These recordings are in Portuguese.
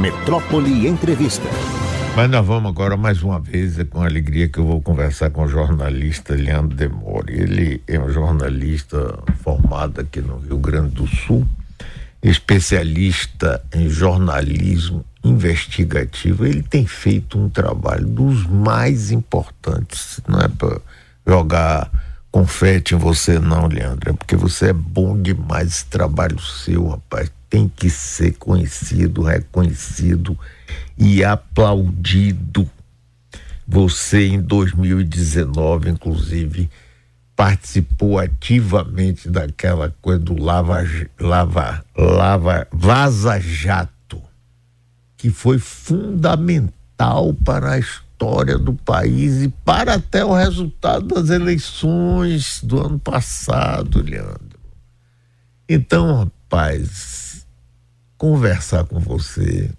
Metrópole Entrevista. Mas nós vamos agora mais uma vez, é com alegria que eu vou conversar com o jornalista Leandro Demore. Ele é um jornalista formado aqui no Rio Grande do Sul, especialista em jornalismo investigativo. Ele tem feito um trabalho dos mais importantes, não é para jogar confete em você não, Leandro, é porque você é bom demais esse trabalho seu, rapaz. Tem que ser conhecido, reconhecido e aplaudido. Você em 2019, inclusive, participou ativamente daquela coisa do lava lava lava vaza jato, que foi fundamental para a história do país e para até o resultado das eleições do ano passado, Leandro. Então, rapaz, conversar com você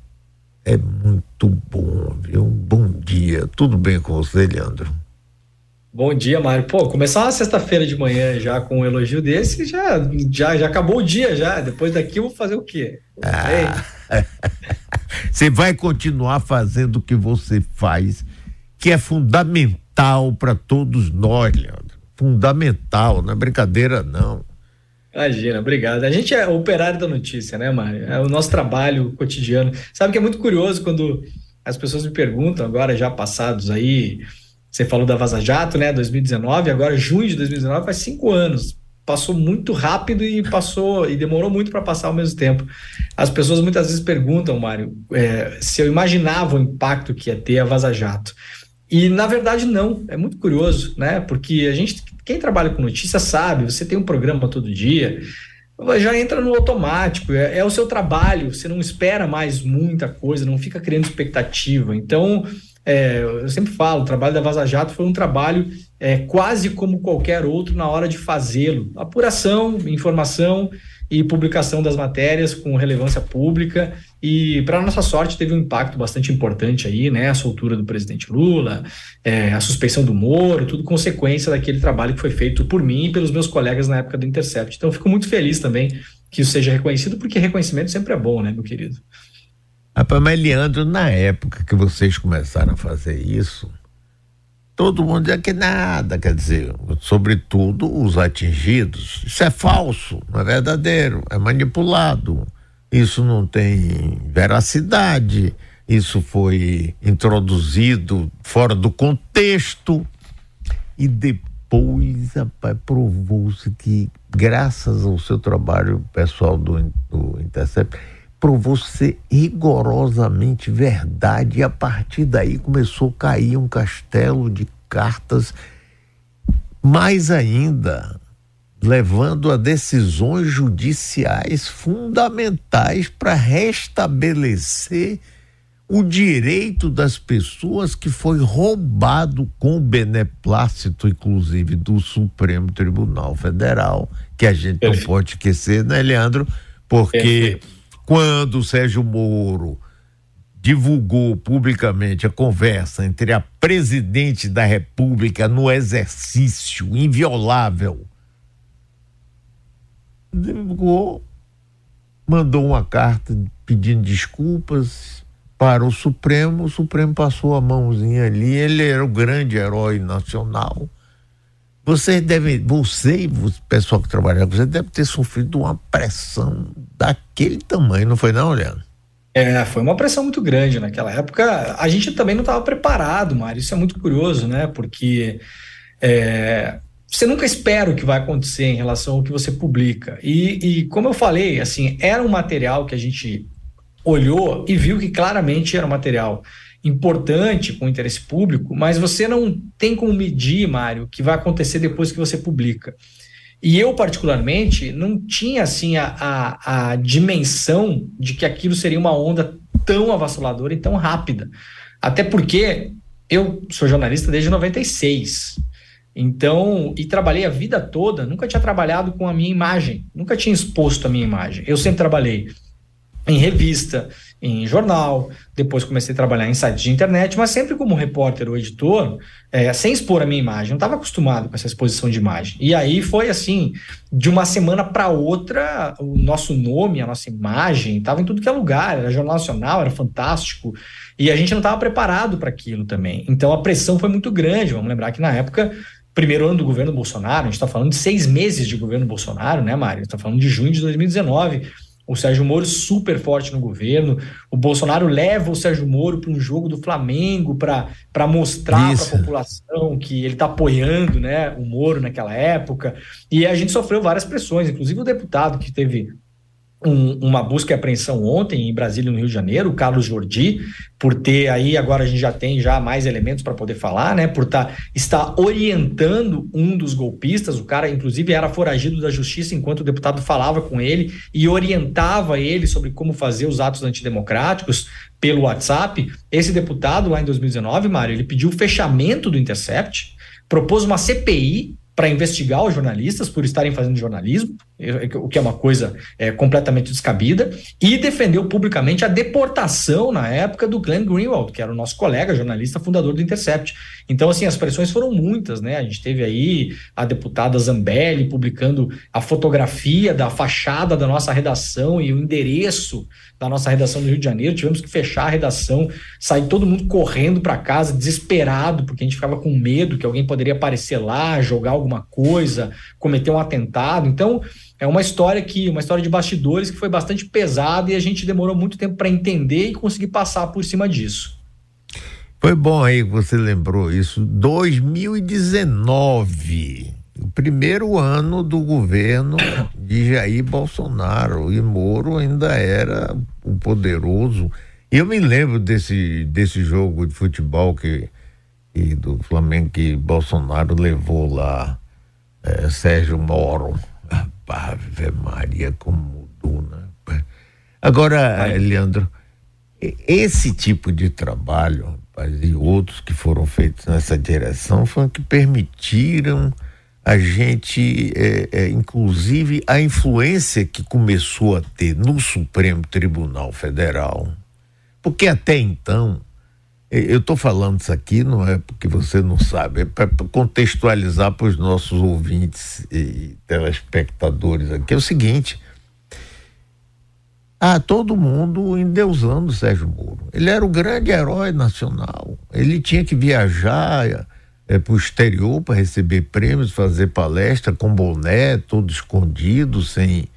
é muito bom, viu? Bom dia. Tudo bem com você, Leandro? Bom dia, Mário. Pô, começar uma sexta-feira de manhã já com um elogio desse, já, já, já acabou o dia já. Depois daqui eu vou fazer o quê? Ah. Você vai continuar fazendo o que você faz que é fundamental para todos nós, Leandro. Fundamental, não é brincadeira, não. Imagina, obrigado. A gente é operário da notícia, né, Mário? É o nosso trabalho cotidiano. Sabe que é muito curioso quando as pessoas me perguntam, agora já passados aí, você falou da Vaza Jato, né, 2019, agora junho de 2019, faz cinco anos. Passou muito rápido e passou e demorou muito para passar ao mesmo tempo. As pessoas muitas vezes perguntam, Mário, é, se eu imaginava o impacto que ia ter a Vaza Jato. E na verdade não, é muito curioso, né? Porque a gente, quem trabalha com notícia sabe, você tem um programa todo dia, já entra no automático, é, é, o seu trabalho, você não espera mais muita coisa, não fica criando expectativa. Então, é, eu sempre falo, o trabalho da Vaza Jato foi um trabalho é, quase como qualquer outro na hora de fazê-lo. Apuração, informação e publicação das matérias com relevância pública e para nossa sorte teve um impacto bastante importante aí, né, a soltura do presidente Lula, é, a suspeição do Moro, tudo consequência daquele trabalho que foi feito por mim e pelos meus colegas na época do Intercept. Então fico muito feliz também que isso seja reconhecido, porque reconhecimento sempre é bom, né, meu querido. Rapaz, mas Leandro, na época que vocês começaram a fazer isso, todo mundo dizia que nada, quer dizer, sobretudo os atingidos. Isso é falso, não é verdadeiro, é manipulado. Isso não tem veracidade, isso foi introduzido fora do contexto. E depois, rapaz, provou-se que, graças ao seu trabalho pessoal do, do Intercept, provou ser rigorosamente verdade. E a partir daí começou a cair um castelo de cartas. Mais ainda levando a decisões judiciais fundamentais para restabelecer o direito das pessoas que foi roubado com o beneplácito, inclusive, do Supremo Tribunal Federal, que a gente Perfeito. não pode esquecer, né, Leandro? Porque Perfeito quando o Sérgio Moro divulgou publicamente a conversa entre a presidente da República no exercício inviolável, mandou uma carta pedindo desculpas para o Supremo, o Supremo passou a mãozinha ali, ele era o grande herói nacional você deve, você e o pessoal que trabalha com você deve ter sofrido uma pressão daquele tamanho, não foi não, Leandro? É, foi uma pressão muito grande naquela época. A gente também não estava preparado, Mário. Isso é muito curioso, né? Porque é, você nunca espera o que vai acontecer em relação ao que você publica. E, e, como eu falei, assim, era um material que a gente olhou e viu que claramente era um material importante com interesse público, mas você não tem como medir, Mário, o que vai acontecer depois que você publica. E eu, particularmente, não tinha assim a, a, a dimensão de que aquilo seria uma onda tão avassaladora e tão rápida. Até porque eu sou jornalista desde 96. Então, e trabalhei a vida toda, nunca tinha trabalhado com a minha imagem, nunca tinha exposto a minha imagem. Eu sempre trabalhei em revista, em jornal, depois comecei a trabalhar em sites de internet, mas sempre como repórter ou editor, é, sem expor a minha imagem. Não estava acostumado com essa exposição de imagem. E aí foi assim, de uma semana para outra, o nosso nome, a nossa imagem, estava em tudo que é lugar, era Jornal Nacional, era fantástico. E a gente não estava preparado para aquilo também. Então a pressão foi muito grande. Vamos lembrar que na época primeiro ano do governo Bolsonaro, a gente está falando de seis meses de governo Bolsonaro, né, Mário? está falando de junho de 2019 o Sérgio Moro super forte no governo. O Bolsonaro leva o Sérgio Moro para um jogo do Flamengo para mostrar para a população que ele está apoiando né, o Moro naquela época. E a gente sofreu várias pressões, inclusive o deputado que teve um, uma busca e apreensão ontem em Brasília, no Rio de Janeiro, o Carlos Jordi, por ter aí, agora a gente já tem já mais elementos para poder falar, né? Por tá, estar orientando um dos golpistas, o cara, inclusive, era foragido da justiça enquanto o deputado falava com ele e orientava ele sobre como fazer os atos antidemocráticos pelo WhatsApp. Esse deputado, lá em 2019, Mário, ele pediu o fechamento do Intercept, propôs uma CPI para investigar os jornalistas por estarem fazendo jornalismo, o que é uma coisa é, completamente descabida, e defendeu publicamente a deportação na época do Glenn Greenwald, que era o nosso colega jornalista fundador do Intercept. Então, assim, as pressões foram muitas, né? A gente teve aí a deputada Zambelli publicando a fotografia da fachada da nossa redação e o endereço da nossa redação do Rio de Janeiro. Tivemos que fechar a redação, sair todo mundo correndo para casa, desesperado, porque a gente ficava com medo que alguém poderia aparecer lá, jogar alguma coisa, cometer um atentado. Então, é uma história que, uma história de bastidores que foi bastante pesada e a gente demorou muito tempo para entender e conseguir passar por cima disso. Foi bom aí que você lembrou isso. 2019, o primeiro ano do governo de Jair Bolsonaro e Moro ainda era o poderoso. Eu me lembro desse, desse jogo de futebol que, que do Flamengo que Bolsonaro levou lá é, Sérgio Moro. Ave Maria, como mudou, né? Agora. Leandro, esse tipo de trabalho rapaz, e outros que foram feitos nessa direção foram que permitiram a gente, é, é, inclusive, a influência que começou a ter no Supremo Tribunal Federal. Porque até então, eu estou falando isso aqui, não é porque você não sabe, é para contextualizar para os nossos ouvintes e telespectadores aqui. É o seguinte: ah, todo mundo endeusando Sérgio Moro. Ele era o grande herói nacional. Ele tinha que viajar é, para o exterior para receber prêmios, fazer palestra com boné, todo escondido, sem.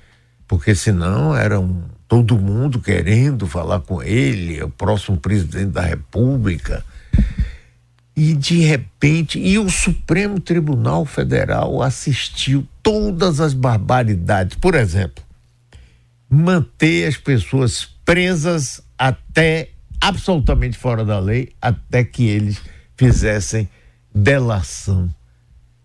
Porque senão era um, todo mundo querendo falar com ele, o próximo presidente da República. E de repente, e o Supremo Tribunal Federal assistiu todas as barbaridades. Por exemplo, manter as pessoas presas até absolutamente fora da lei, até que eles fizessem delação.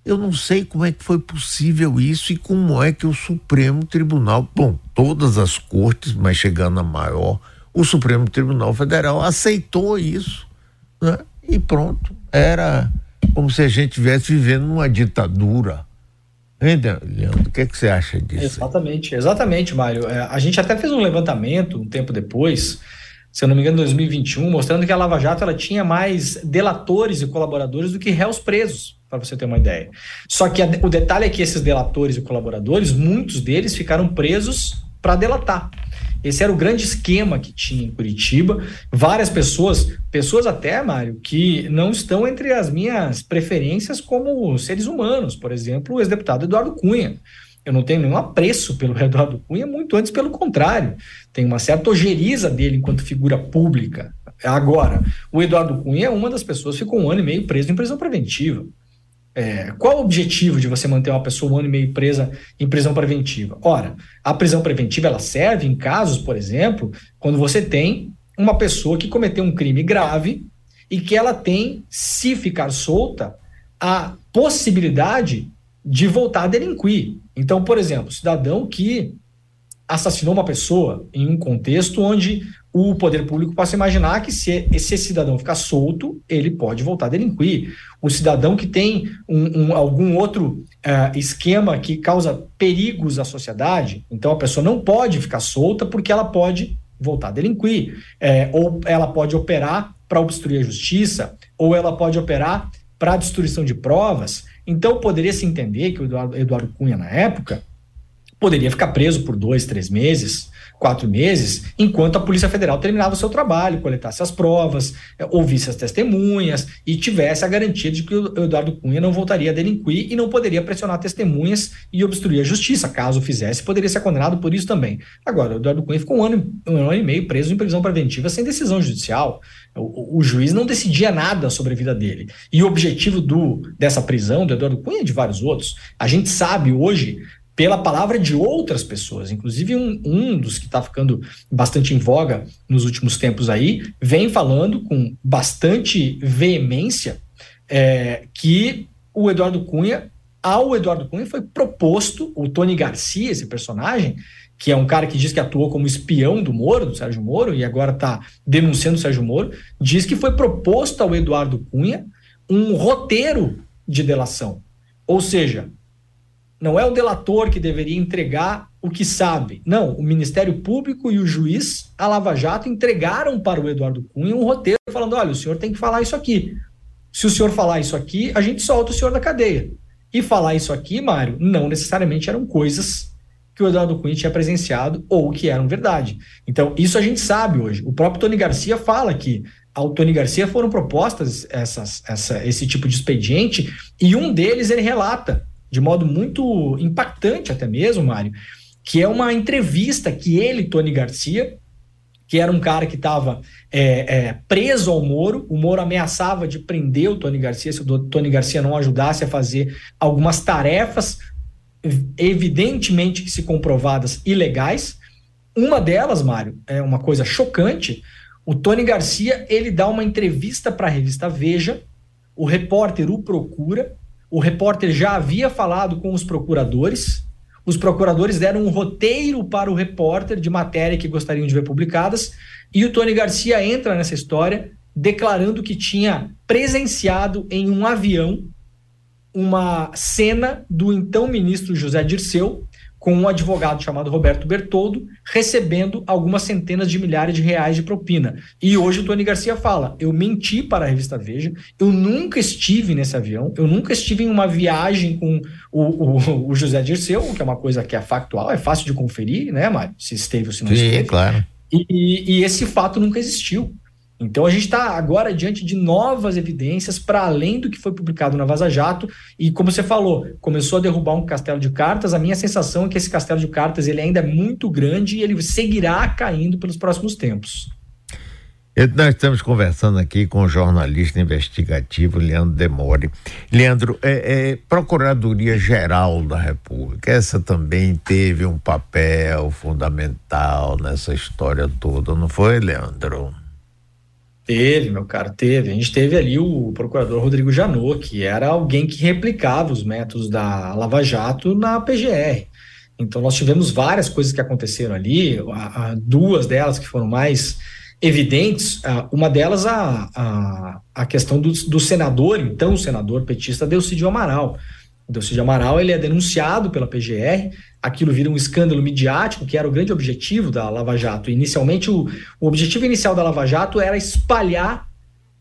Eu não sei como é que foi possível isso e como é que o Supremo Tribunal, bom, todas as cortes, mas chegando a maior, o Supremo Tribunal Federal aceitou isso, né? E pronto, era como se a gente estivesse vivendo numa ditadura. Leandro, o que, é que você acha disso? Exatamente, exatamente, Mário. É, a gente até fez um levantamento um tempo depois, se eu não me engano, em 2021, mostrando que a Lava Jato ela tinha mais delatores e colaboradores do que réus presos, para você ter uma ideia. Só que a, o detalhe é que esses delatores e colaboradores, muitos deles ficaram presos para delatar. Esse era o grande esquema que tinha em Curitiba. Várias pessoas, pessoas até, Mário, que não estão entre as minhas preferências como seres humanos. Por exemplo, o ex-deputado Eduardo Cunha. Eu não tenho nenhum apreço pelo Eduardo Cunha, muito antes pelo contrário. Tem uma certa ojeriza dele enquanto figura pública. Agora, o Eduardo Cunha é uma das pessoas que ficou um ano e meio preso em prisão preventiva. É, qual o objetivo de você manter uma pessoa um ano e meio presa em prisão preventiva? Ora, a prisão preventiva ela serve em casos, por exemplo, quando você tem uma pessoa que cometeu um crime grave e que ela tem, se ficar solta, a possibilidade de voltar a delinquir. Então, por exemplo, cidadão que assassinou uma pessoa em um contexto onde o poder público possa imaginar que se esse cidadão ficar solto, ele pode voltar a delinquir. O cidadão que tem um, um, algum outro uh, esquema que causa perigos à sociedade, então a pessoa não pode ficar solta porque ela pode voltar a delinquir, é, ou ela pode operar para obstruir a justiça, ou ela pode operar para destruição de provas. Então, poderia se entender que o Eduardo, Eduardo Cunha, na época, poderia ficar preso por dois, três meses, quatro meses, enquanto a Polícia Federal terminava o seu trabalho, coletasse as provas, eh, ouvisse as testemunhas e tivesse a garantia de que o Eduardo Cunha não voltaria a delinquir e não poderia pressionar testemunhas e obstruir a justiça. Caso fizesse, poderia ser condenado por isso também. Agora, o Eduardo Cunha ficou um ano, um ano e meio preso em prisão preventiva sem decisão judicial. O, o, juiz não decidia nada sobre a vida dele. E o objetivo do, dessa prisão do Eduardo Cunha e de vários outros, a gente sabe hoje pela palavra de outras pessoas. Inclusive, um, um dos que está ficando bastante em voga nos últimos tempos aí, vem falando com bastante veemência é, que o Eduardo Cunha, ao Eduardo Cunha foi proposto, o Tony Garcia, esse personagem, que é um cara que diz que atuou como espião do Moro, do Sérgio Moro, e agora está denunciando o Sérgio Moro, diz que foi proposto ao Eduardo Cunha um roteiro de delação. Ou seja, não é o delator que deveria entregar o que sabe. Não, o Ministério Público e o juiz, a Lava Jato, entregaram para o Eduardo Cunha um roteiro falando: olha, o senhor tem que falar isso aqui. Se o senhor falar isso aqui, a gente solta o senhor da cadeia. E falar isso aqui, Mário, não necessariamente eram coisas que o Eduardo Cunha tinha presenciado ou que eram verdade. Então, isso a gente sabe hoje. O próprio Tony Garcia fala que ao Tony Garcia foram propostas essas, essa, esse tipo de expediente e um deles ele relata de modo muito impactante até mesmo, Mário, que é uma entrevista que ele, Tony Garcia, que era um cara que estava é, é, preso ao Moro, o Moro ameaçava de prender o Tony Garcia se o Tony Garcia não ajudasse a fazer algumas tarefas evidentemente que se comprovadas ilegais. Uma delas, Mário, é uma coisa chocante. O Tony Garcia ele dá uma entrevista para a revista Veja. O repórter o procura o repórter já havia falado com os procuradores. Os procuradores deram um roteiro para o repórter de matéria que gostariam de ver publicadas. E o Tony Garcia entra nessa história declarando que tinha presenciado em um avião uma cena do então ministro José Dirceu com um advogado chamado Roberto Bertoldo, recebendo algumas centenas de milhares de reais de propina. E hoje o Tony Garcia fala: eu menti para a revista Veja, eu nunca estive nesse avião, eu nunca estive em uma viagem com o, o, o José Dirceu, que é uma coisa que é factual, é fácil de conferir, né, Mário? Se esteve ou se não Sim, esteve. claro. E, e, e esse fato nunca existiu. Então a gente está agora diante de novas evidências para além do que foi publicado na Vaza Jato e como você falou, começou a derrubar um castelo de cartas. A minha sensação é que esse castelo de cartas ele ainda é muito grande e ele seguirá caindo pelos próximos tempos. Nós estamos conversando aqui com o jornalista investigativo Leandro Demore. Leandro, é, é, Procuradoria Geral da República, essa também teve um papel fundamental nessa história toda, não foi, Leandro? Teve, meu caro, teve. A gente teve ali o procurador Rodrigo Janot, que era alguém que replicava os métodos da Lava Jato na PGR. Então, nós tivemos várias coisas que aconteceram ali, duas delas que foram mais evidentes. Uma delas, a, a, a questão do, do senador, então senador petista Delcidio Amaral. O Delcidio Amaral ele é denunciado pela PGR aquilo vira um escândalo midiático, que era o grande objetivo da Lava Jato. Inicialmente, o, o objetivo inicial da Lava Jato era espalhar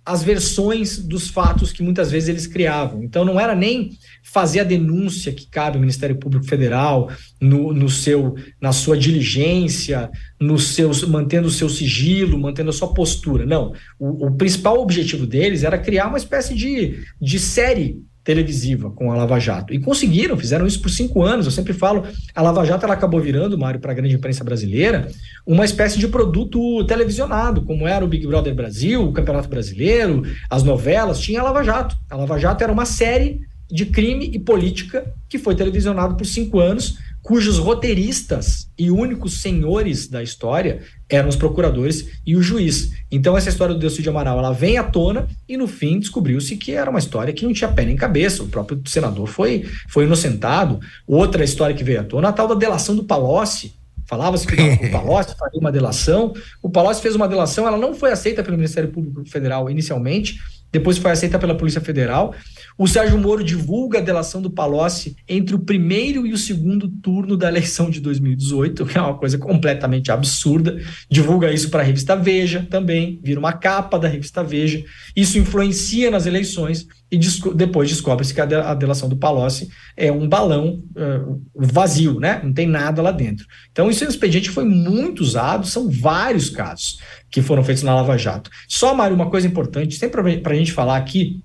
as versões dos fatos que muitas vezes eles criavam. Então não era nem fazer a denúncia que cabe ao Ministério Público Federal no, no seu na sua diligência, no seu mantendo o seu sigilo, mantendo a sua postura. Não, o, o principal objetivo deles era criar uma espécie de, de série televisiva com a Lava Jato. E conseguiram, fizeram isso por cinco anos. Eu sempre falo, a Lava Jato ela acabou virando, Mário, para a grande imprensa brasileira, uma espécie de produto televisionado, como era o Big Brother Brasil, o Campeonato Brasileiro, as novelas, tinha a Lava Jato. A Lava Jato era uma série de crime e política que foi televisionado por cinco anos cujos roteiristas e únicos senhores da história eram os procuradores e o juiz. Então essa história do Delcio de Amaral, ela vem à tona e no fim descobriu-se que era uma história que não tinha pé nem cabeça. O próprio senador foi, foi inocentado. Outra história que veio à tona, a tal da delação do Palocci. Falava-se que o Palocci faria uma delação. O Palocci fez uma delação, ela não foi aceita pelo Ministério Público Federal inicialmente, depois foi aceita pela Polícia Federal. O Sérgio Moro divulga a delação do Palocci entre o primeiro e o segundo turno da eleição de 2018, que é uma coisa completamente absurda. Divulga isso para a revista Veja também, vira uma capa da revista Veja. Isso influencia nas eleições e depois descobre-se que a delação do Palocci é um balão uh, vazio, né? Não tem nada lá dentro. Então, isso é um expediente que foi muito usado, são vários casos que foram feitos na Lava Jato. Só, Mário, uma coisa importante, sempre para a gente falar aqui,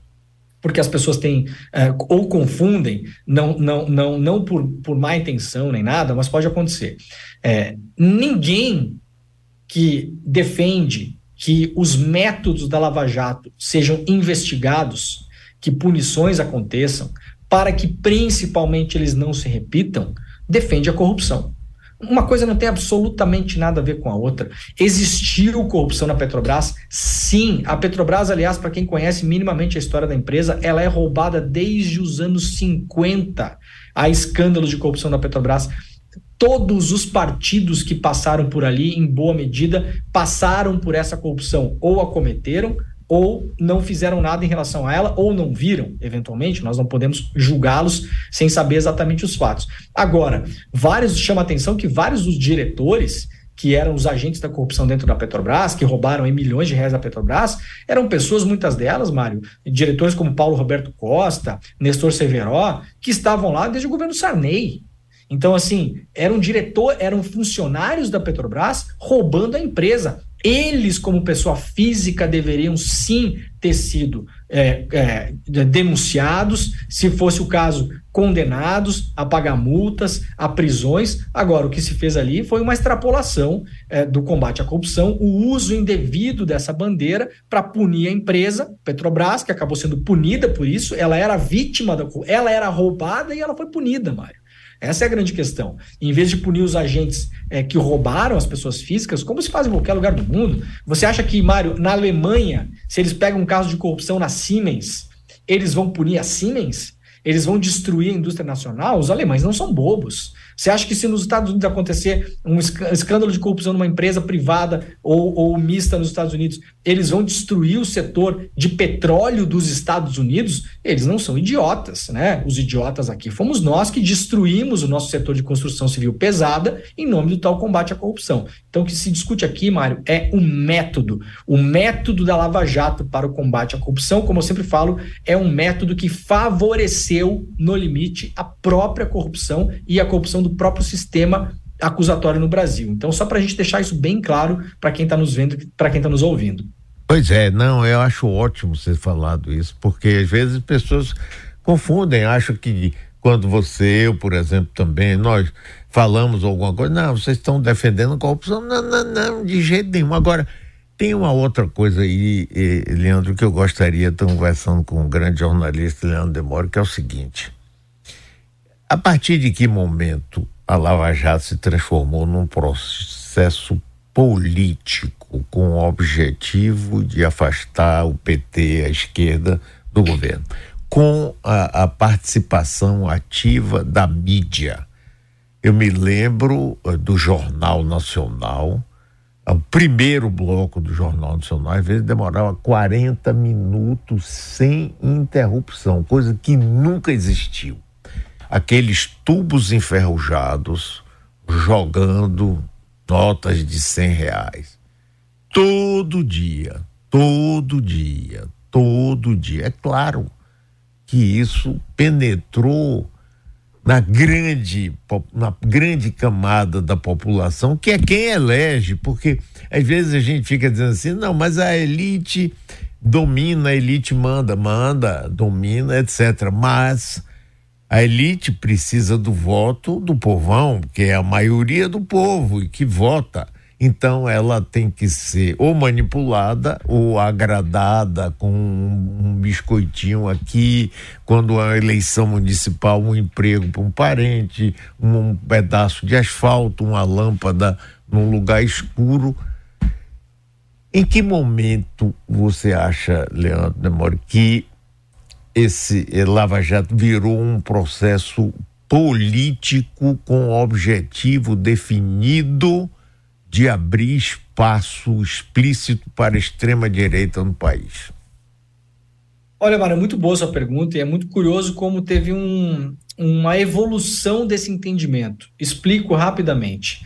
porque as pessoas têm uh, ou confundem, não, não, não, não por, por má intenção nem nada, mas pode acontecer. É, ninguém que defende que os métodos da Lava Jato sejam investigados, que punições aconteçam, para que principalmente eles não se repitam, defende a corrupção. Uma coisa não tem absolutamente nada a ver com a outra. Existiu corrupção na Petrobras? Sim. A Petrobras, aliás, para quem conhece minimamente a história da empresa, ela é roubada desde os anos 50. Há escândalos de corrupção na Petrobras. Todos os partidos que passaram por ali, em boa medida, passaram por essa corrupção ou a cometeram ou não fizeram nada em relação a ela, ou não viram, eventualmente, nós não podemos julgá-los sem saber exatamente os fatos. Agora, vários chama a atenção que vários dos diretores que eram os agentes da corrupção dentro da Petrobras, que roubaram milhões de reais da Petrobras, eram pessoas, muitas delas, Mário, diretores como Paulo Roberto Costa, Nestor Severo, que estavam lá desde o governo Sarney. Então, assim, eram diretor, eram funcionários da Petrobras roubando a empresa. Eles, como pessoa física, deveriam sim ter sido é, é, denunciados, se fosse o caso, condenados a pagar multas, a prisões. Agora, o que se fez ali foi uma extrapolação é, do combate à corrupção, o uso indevido dessa bandeira para punir a empresa Petrobras, que acabou sendo punida por isso. Ela era vítima da, ela era roubada e ela foi punida, Mário. Essa é a grande questão. Em vez de punir os agentes é, que roubaram as pessoas físicas, como se faz em qualquer lugar do mundo, você acha que, Mário, na Alemanha, se eles pegam um caso de corrupção na Siemens, eles vão punir a Siemens? Eles vão destruir a indústria nacional? Os alemães não são bobos. Você acha que se nos Estados Unidos acontecer um escândalo de corrupção numa empresa privada ou, ou mista nos Estados Unidos, eles vão destruir o setor de petróleo dos Estados Unidos? Eles não são idiotas, né? Os idiotas aqui fomos nós que destruímos o nosso setor de construção civil pesada em nome do tal combate à corrupção. Então, o que se discute aqui, Mário, é o método. O método da Lava Jato para o combate à corrupção, como eu sempre falo, é um método que favoreceu, no limite, a própria corrupção e a corrupção do próprio sistema acusatório no Brasil. Então, só para a gente deixar isso bem claro para quem está nos vendo, para quem está nos ouvindo. Pois é, não, eu acho ótimo você falado isso, porque às vezes as pessoas confundem, acham que quando você, eu, por exemplo, também, nós falamos alguma coisa, não, vocês estão defendendo a corrupção, não, não, não, de jeito nenhum. Agora, tem uma outra coisa aí, Leandro, que eu gostaria de estar conversando com o grande jornalista Leandro Demore, que é o seguinte. A partir de que momento a Lava Jato se transformou num processo político com o objetivo de afastar o PT, a esquerda, do governo, com a, a participação ativa da mídia? Eu me lembro uh, do Jornal Nacional, o primeiro bloco do Jornal Nacional, às vezes demorava 40 minutos sem interrupção, coisa que nunca existiu aqueles tubos enferrujados jogando notas de cem reais. Todo dia, todo dia, todo dia. É claro que isso penetrou na grande, na grande camada da população, que é quem elege, porque às vezes a gente fica dizendo assim, não, mas a elite domina, a elite manda, manda, domina, etc. Mas a elite precisa do voto do povão, que é a maioria do povo e que vota. Então ela tem que ser ou manipulada ou agradada com um biscoitinho aqui, quando a eleição municipal, um emprego para um parente, um pedaço de asfalto, uma lâmpada num lugar escuro. Em que momento você acha, Leandro Demore, que esse Lava Jato virou um processo político com objetivo definido de abrir espaço explícito para a extrema direita no país. Olha, Mara, muito boa sua pergunta e é muito curioso como teve um, uma evolução desse entendimento. Explico rapidamente.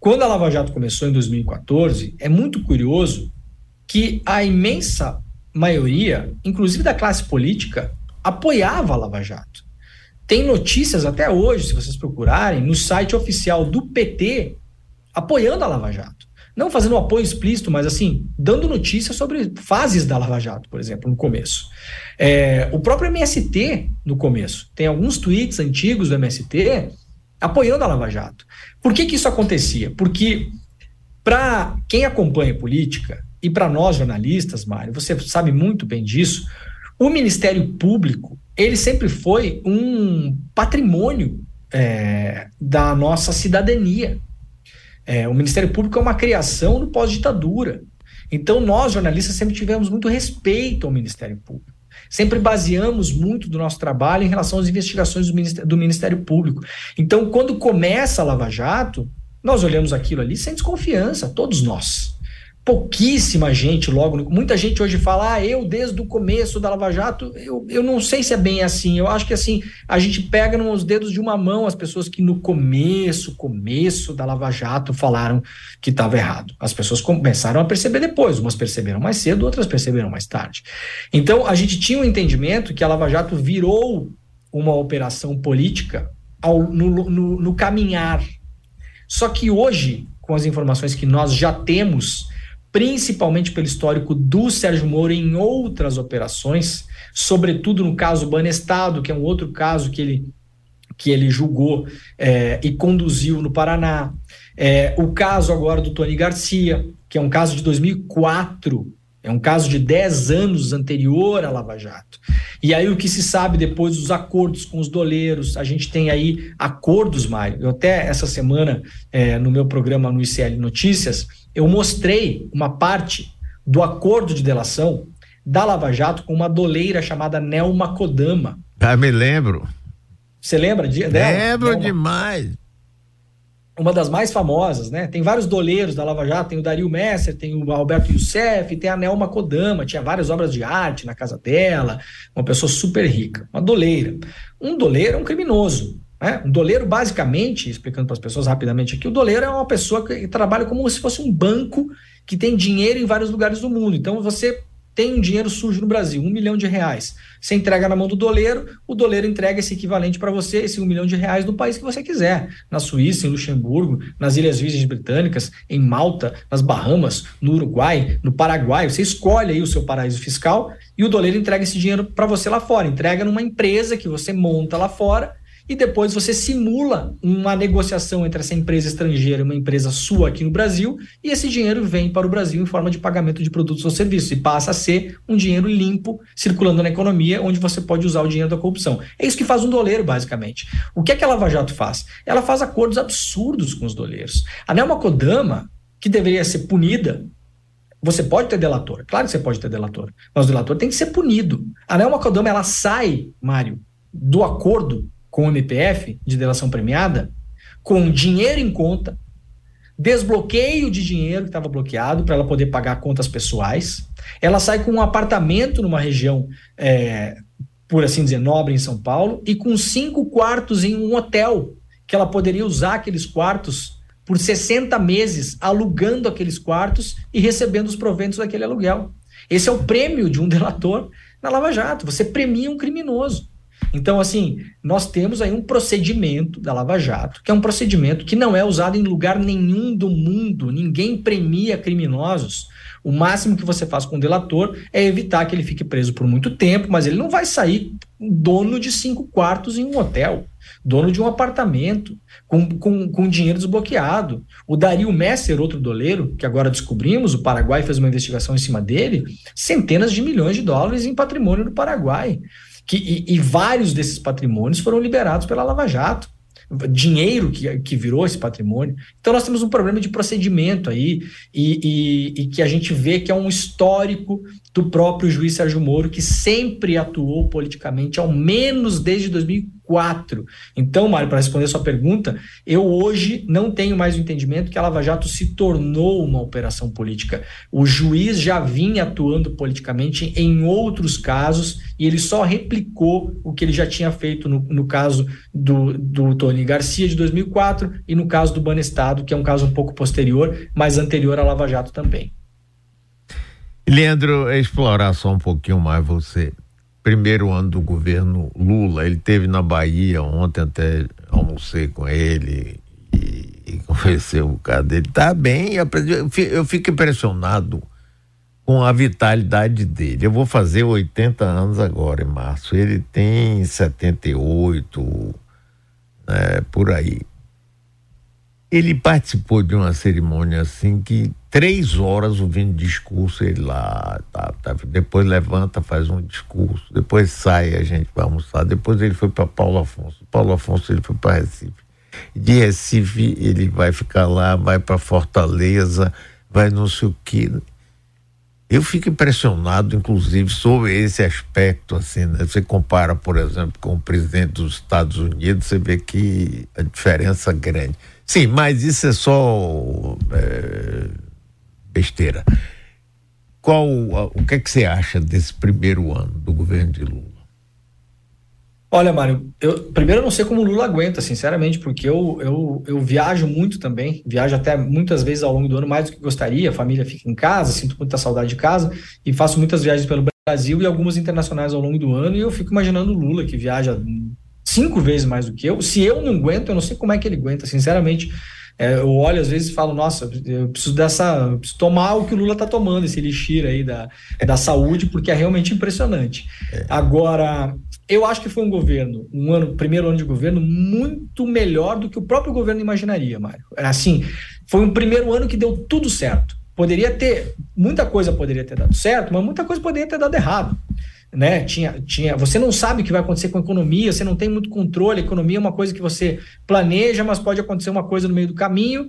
Quando a Lava Jato começou em 2014, é muito curioso que a imensa maioria, inclusive da classe política, apoiava a Lava Jato. Tem notícias até hoje, se vocês procurarem, no site oficial do PT apoiando a Lava Jato. Não fazendo um apoio explícito, mas assim, dando notícias sobre fases da Lava Jato, por exemplo, no começo. É, o próprio MST, no começo, tem alguns tweets antigos do MST apoiando a Lava Jato. Por que, que isso acontecia? Porque, para quem acompanha política, e para nós jornalistas, Mário, você sabe muito bem disso, o Ministério Público, ele sempre foi um patrimônio é, da nossa cidadania. É, o Ministério Público é uma criação do pós-ditadura. Então, nós, jornalistas, sempre tivemos muito respeito ao Ministério Público. Sempre baseamos muito do nosso trabalho em relação às investigações do Ministério, do Ministério Público. Então, quando começa a Lava Jato, nós olhamos aquilo ali sem desconfiança, todos nós pouquíssima gente logo. Muita gente hoje fala, ah, eu desde o começo da Lava Jato, eu, eu não sei se é bem assim. Eu acho que assim, a gente pega nos dedos de uma mão as pessoas que no começo, começo da Lava Jato falaram que estava errado. As pessoas começaram a perceber depois, umas perceberam mais cedo, outras perceberam mais tarde. Então, a gente tinha um entendimento que a Lava Jato virou uma operação política ao, no, no, no caminhar. Só que hoje, com as informações que nós já temos, principalmente pelo histórico do Sérgio Moro em outras operações, sobretudo no caso Banestado, que é um outro caso que ele, que ele julgou é, e conduziu no Paraná. É, o caso agora do Tony Garcia, que é um caso de 2004, é um caso de 10 anos anterior à Lava Jato. E aí o que se sabe depois dos acordos com os doleiros, a gente tem aí acordos, Mário. Eu até essa semana, é, no meu programa no ICL Notícias, eu mostrei uma parte do acordo de delação da Lava Jato com uma doleira chamada Nelma Kodama. Ah, me lembro. Você lembra de, dela? Lembro Nelma. demais. Uma das mais famosas, né? Tem vários doleiros da Lava Jato, tem o Dario Messer, tem o Alberto Youssef, tem a Nelma Kodama, tinha várias obras de arte na casa dela, uma pessoa super rica, uma doleira. Um doleiro é um criminoso, né? Um doleiro, basicamente, explicando para as pessoas rapidamente aqui, o doleiro é uma pessoa que trabalha como se fosse um banco que tem dinheiro em vários lugares do mundo. Então você tem um dinheiro sujo no Brasil, um milhão de reais. Você entrega na mão do doleiro, o doleiro entrega esse equivalente para você, esse um milhão de reais, no país que você quiser. Na Suíça, em Luxemburgo, nas Ilhas Virgens Britânicas, em Malta, nas Bahamas, no Uruguai, no Paraguai. Você escolhe aí o seu paraíso fiscal e o doleiro entrega esse dinheiro para você lá fora. Entrega numa empresa que você monta lá fora e depois você simula uma negociação entre essa empresa estrangeira e uma empresa sua aqui no Brasil, e esse dinheiro vem para o Brasil em forma de pagamento de produtos ou serviços e passa a ser um dinheiro limpo circulando na economia, onde você pode usar o dinheiro da corrupção. É isso que faz um doleiro, basicamente. O que é que a Lava Jato faz? Ela faz acordos absurdos com os doleiros. A Nelma Kodama, que deveria ser punida você pode ter delator, claro que você pode ter delator, mas o delator tem que ser punido. A Nelma Kodama, ela sai, Mário, do acordo com o MPF de delação premiada, com dinheiro em conta, desbloqueio de dinheiro que estava bloqueado para ela poder pagar contas pessoais. Ela sai com um apartamento numa região, é, por assim dizer, nobre em São Paulo, e com cinco quartos em um hotel, que ela poderia usar aqueles quartos por 60 meses, alugando aqueles quartos e recebendo os proventos daquele aluguel. Esse é o prêmio de um delator na Lava Jato. Você premia um criminoso. Então, assim, nós temos aí um procedimento da Lava Jato, que é um procedimento que não é usado em lugar nenhum do mundo. Ninguém premia criminosos. O máximo que você faz com o delator é evitar que ele fique preso por muito tempo, mas ele não vai sair dono de cinco quartos em um hotel, dono de um apartamento, com, com, com dinheiro desbloqueado. O Dario Messer, outro doleiro, que agora descobrimos, o Paraguai fez uma investigação em cima dele, centenas de milhões de dólares em patrimônio do Paraguai. Que, e, e vários desses patrimônios foram liberados pela Lava Jato dinheiro que, que virou esse patrimônio. Então nós temos um problema de procedimento aí e, e, e, que a gente vê que é um histórico do próprio juiz Sérgio Moro, que sempre atuou politicamente, ao menos desde 2004 2004. Então, Mário, para responder a sua pergunta, eu hoje não tenho mais o entendimento que a Lava Jato se tornou uma operação política. O juiz já vinha atuando politicamente em outros casos e ele só replicou o que ele já tinha feito no, no caso do, do Tony Garcia de 2004 e no caso do Banestado, que é um caso um pouco posterior, mas anterior à Lava Jato também. Leandro, explorar só um pouquinho mais você. Primeiro ano do governo Lula, ele teve na Bahia ontem até almocei com ele e, e conversei um bocado dele. Tá bem, eu fico impressionado com a vitalidade dele. Eu vou fazer 80 anos agora em março. Ele tem 78, né, por aí. Ele participou de uma cerimônia assim que três horas ouvindo discurso, ele lá, tá, tá, depois levanta, faz um discurso, depois sai, a gente vai almoçar, depois ele foi para Paulo Afonso, Paulo Afonso ele foi para Recife, de Recife ele vai ficar lá, vai para Fortaleza, vai não sei o que. Eu fico impressionado, inclusive, sobre esse aspecto, assim, né? Você compara, por exemplo, com o presidente dos Estados Unidos, você vê que a diferença é grande. Sim, mas isso é só é, besteira. Qual o que é que você acha desse primeiro ano do governo de Lula? Olha, Mário, eu primeiro eu não sei como o Lula aguenta, sinceramente, porque eu, eu, eu viajo muito também, viajo até muitas vezes ao longo do ano, mais do que gostaria, a família fica em casa, sinto muita saudade de casa, e faço muitas viagens pelo Brasil e algumas internacionais ao longo do ano, e eu fico imaginando o Lula, que viaja cinco vezes mais do que eu. Se eu não aguento, eu não sei como é que ele aguenta, sinceramente. É, eu olho às vezes e falo, nossa, eu preciso dessa, eu preciso tomar o que o Lula está tomando, esse elixir aí da, da saúde, porque é realmente impressionante. Agora, eu acho que foi um governo, um ano, primeiro ano de governo, muito melhor do que o próprio governo imaginaria, Mário. É assim, foi um primeiro ano que deu tudo certo. Poderia ter, muita coisa poderia ter dado certo, mas muita coisa poderia ter dado errado né? Tinha, tinha, você não sabe o que vai acontecer com a economia, você não tem muito controle. A economia é uma coisa que você planeja, mas pode acontecer uma coisa no meio do caminho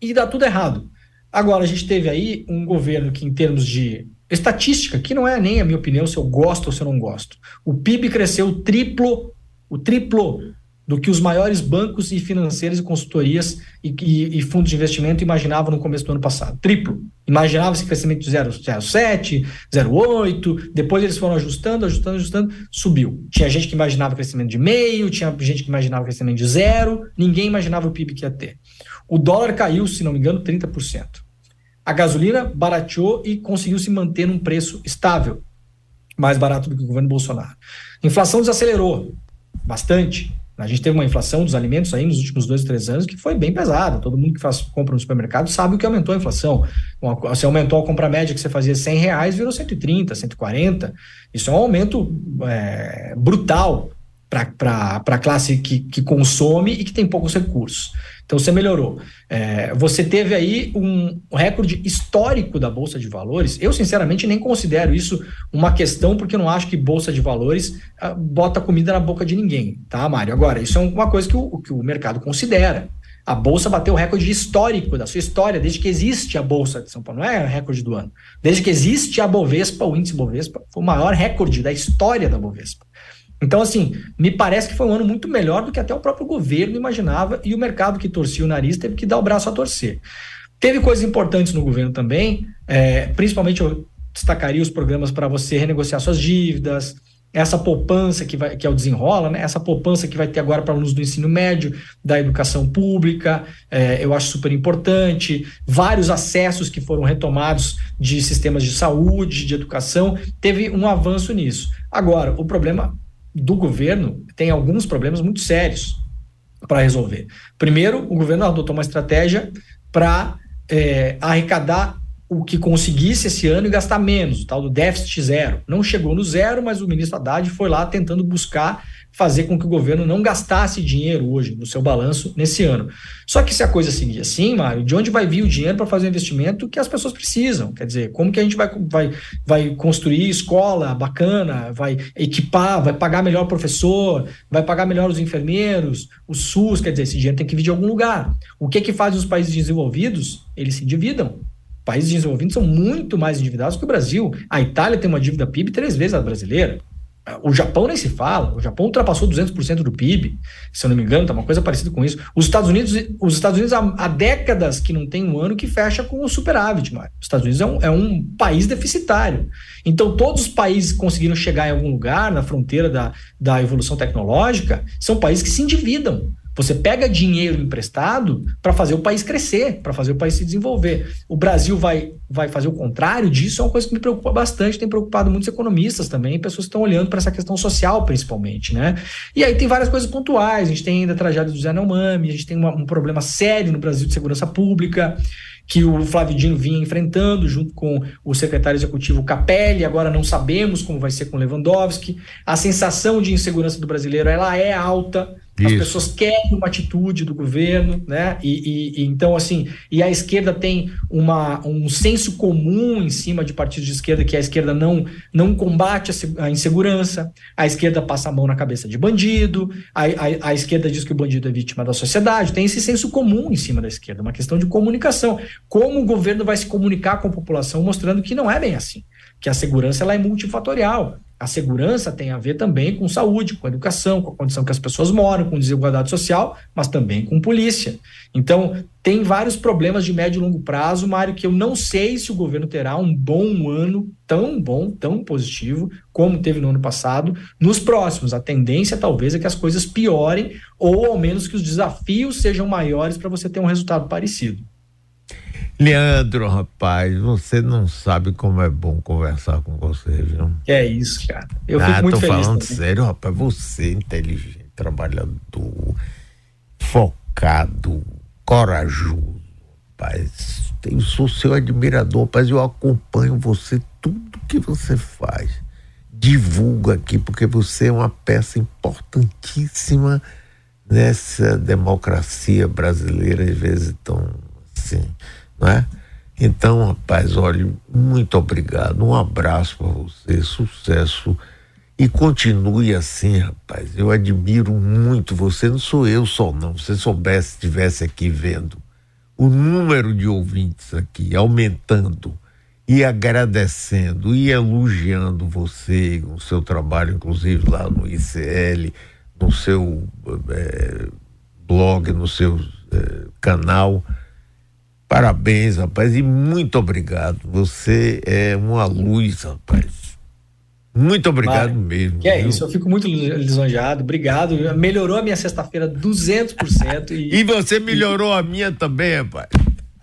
e dá tudo errado. Agora, a gente teve aí um governo que, em termos de estatística, que não é nem a minha opinião se eu gosto ou se eu não gosto, o PIB cresceu triplo, o triplo do que os maiores bancos e financeiros e consultorias e, e, e, fundos de investimento imaginavam no começo do ano passado. Triplo. Imaginava-se crescimento de 0,7, 0,8, depois eles foram ajustando, ajustando, ajustando, subiu. Tinha gente que imaginava crescimento de meio, tinha gente que imaginava crescimento de zero, ninguém imaginava o PIB que ia ter. O dólar caiu, se não me engano, 30%. A gasolina barateou e conseguiu se manter num preço estável, mais barato do que o governo Bolsonaro. A inflação desacelerou bastante. A gente teve uma inflação dos alimentos aí nos últimos dois, três anos que foi bem pesada. Todo mundo que faz compra no supermercado sabe o que aumentou a inflação. Você aumentou a compra média que você fazia 100 reais, virou 130, 140. Isso é um aumento é, brutal para a classe que, que consome e que tem poucos recursos. Então você melhorou. É, você teve aí um recorde histórico da Bolsa de Valores. Eu, sinceramente, nem considero isso uma questão, porque eu não acho que Bolsa de Valores uh, bota comida na boca de ninguém, tá, Mário? Agora, isso é uma coisa que o, que o mercado considera. A Bolsa bateu o recorde histórico da sua história, desde que existe a Bolsa de São Paulo. Não é recorde do ano. Desde que existe a Bovespa, o índice Bovespa, foi o maior recorde da história da Bovespa. Então, assim, me parece que foi um ano muito melhor do que até o próprio governo imaginava e o mercado que torcia o nariz teve que dar o braço a torcer. Teve coisas importantes no governo também, é, principalmente eu destacaria os programas para você renegociar suas dívidas, essa poupança que, vai, que é o desenrola, né? essa poupança que vai ter agora para alunos do ensino médio, da educação pública, é, eu acho super importante, vários acessos que foram retomados de sistemas de saúde, de educação, teve um avanço nisso. Agora, o problema do governo tem alguns problemas muito sérios para resolver. Primeiro, o governo adotou uma estratégia para é, arrecadar o que conseguisse esse ano e gastar menos, o tal do déficit zero. Não chegou no zero, mas o ministro Haddad foi lá tentando buscar fazer com que o governo não gastasse dinheiro hoje no seu balanço nesse ano. Só que se a coisa seguir assim, Mário, de onde vai vir o dinheiro para fazer o investimento que as pessoas precisam? Quer dizer, como que a gente vai, vai, vai construir escola bacana, vai equipar, vai pagar melhor o professor, vai pagar melhor os enfermeiros, o SUS, quer dizer, esse dinheiro tem que vir de algum lugar. O que que faz os países desenvolvidos? Eles se endividam. Países desenvolvidos são muito mais endividados que o Brasil. A Itália tem uma dívida PIB três vezes a brasileira. O Japão nem se fala. O Japão ultrapassou 200% do PIB, se eu não me engano, tá uma coisa parecida com isso. Os Estados Unidos, os Estados Unidos há, há décadas que não tem um ano que fecha com o superávit, Mário. Os Estados Unidos é um, é um país deficitário. Então, todos os países que conseguiram chegar em algum lugar na fronteira da, da evolução tecnológica são países que se endividam. Você pega dinheiro emprestado para fazer o país crescer, para fazer o país se desenvolver. O Brasil vai, vai fazer o contrário disso, é uma coisa que me preocupa bastante, tem preocupado muitos economistas também, pessoas que estão olhando para essa questão social, principalmente, né? E aí tem várias coisas pontuais, a gente tem ainda a tragédia do Zé Neumami, a gente tem uma, um problema sério no Brasil de segurança pública, que o Flávio Dino vinha enfrentando junto com o secretário executivo Capelli, agora não sabemos como vai ser com Lewandowski. A sensação de insegurança do brasileiro ela é alta. As Isso. pessoas querem uma atitude do governo, né? E, e, e, então, assim, e a esquerda tem uma, um senso comum em cima de partidos de esquerda, que a esquerda não, não combate a, a insegurança, a esquerda passa a mão na cabeça de bandido, a, a, a, esquerda diz que o bandido é vítima da sociedade, tem esse senso comum em cima da esquerda, uma questão de comunicação. Como o governo vai se comunicar com a população, mostrando que não é bem assim, que a segurança ela é multifatorial a segurança tem a ver também com saúde, com educação, com a condição que as pessoas moram, com desigualdade social, mas também com polícia. Então, tem vários problemas de médio e longo prazo, Mário, que eu não sei se o governo terá um bom ano, tão bom, tão positivo, como teve no ano passado, nos próximos. A tendência, talvez, é que as coisas piorem, ou ao menos que os desafios sejam maiores para você ter um resultado parecido. Leandro, rapaz, você não sabe como é bom conversar com você, viu? É isso, cara. Eu ah, fico muito tô feliz. falando também. sério, rapaz. Você é inteligente, trabalhador, focado, corajoso, rapaz. Eu sou seu admirador, rapaz. Eu acompanho você, tudo que você faz. Divulgo aqui, porque você é uma peça importantíssima nessa democracia brasileira, às vezes tão assim né? Então, rapaz, olha, muito obrigado, um abraço para você, sucesso e continue assim, rapaz. Eu admiro muito você, não sou eu só não. Se soubesse, estivesse aqui vendo o número de ouvintes aqui aumentando e agradecendo e elogiando você, o seu trabalho, inclusive lá no ICL, no seu é, blog, no seu é, canal. Parabéns, rapaz, e muito obrigado. Você é uma luz, rapaz. Muito obrigado mesmo. Que é viu? isso, eu fico muito lisonjeado. Obrigado. Melhorou a minha sexta-feira 200%. E... e você melhorou a minha também, rapaz.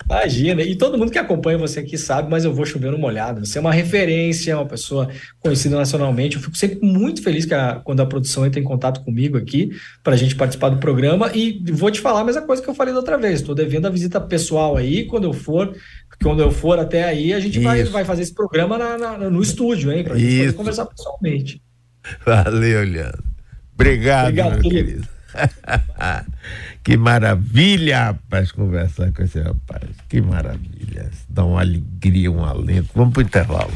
Imagina, e todo mundo que acompanha você aqui sabe, mas eu vou chover no molhado. Você é uma referência, uma pessoa conhecida nacionalmente. Eu fico sempre muito feliz que a, quando a produção entra em contato comigo aqui para a gente participar do programa. E vou te falar a mesma coisa que eu falei da outra vez. Estou devendo a visita pessoal aí. Quando eu for, quando eu for até aí, a gente vai, vai fazer esse programa na, na, no estúdio, hein? Para a gente poder conversar pessoalmente. Valeu, Leandro. Obrigado, Obrigado meu querido. querido. que maravilha, rapaz, conversar com esse rapaz. Que maravilha. Dá uma alegria, um alento. Vamos para o intervalo.